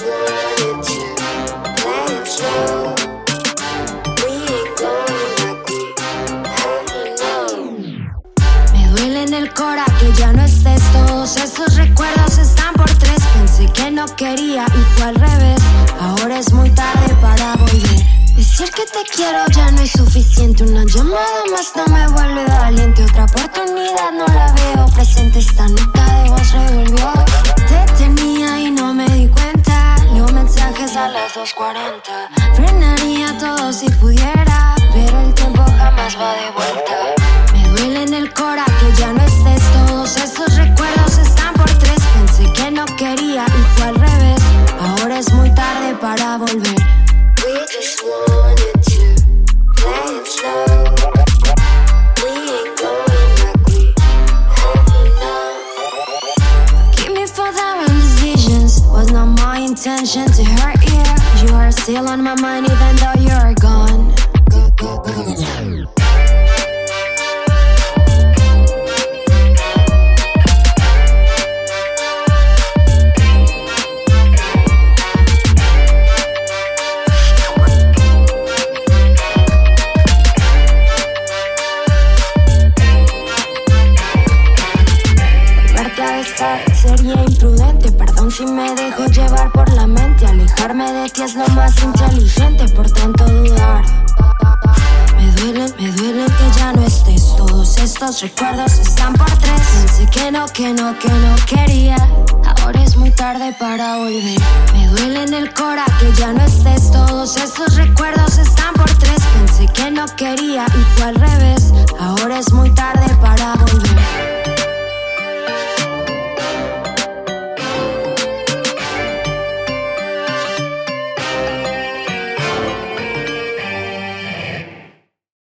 Me duele en el cora que ya no estés. Todos estos recuerdos están por tres. Pensé que no quería y fue al revés. Ahora es muy tarde para volver. Decir que te quiero ya no es suficiente. Una llamada más no me vuelve valiente Otra porción. A las 2.40. Frenaría todo si pudiera. Pero el tiempo jamás va de vuelta. Me duele en el cora que ya no estés. Todos esos recuerdos están por tres. Pensé que no quería y fue al revés. Ahora es muy tarde para volver. We just wanted to play it slow. Intention to hurt you. Are still on my mind even though you're gone. Volverte a besar sería imprudente. Perdón si me dejo llevar por Alejarme de ti es lo más inteligente, por tanto dudar. Me duele, me duele que ya no estés. Todos estos recuerdos están por tres. Pensé que no, que no, que no quería. Ahora es muy tarde para volver. Me duele en el cora que ya no estés. Todos estos recuerdos están por tres. Pensé que no quería y fue al revés.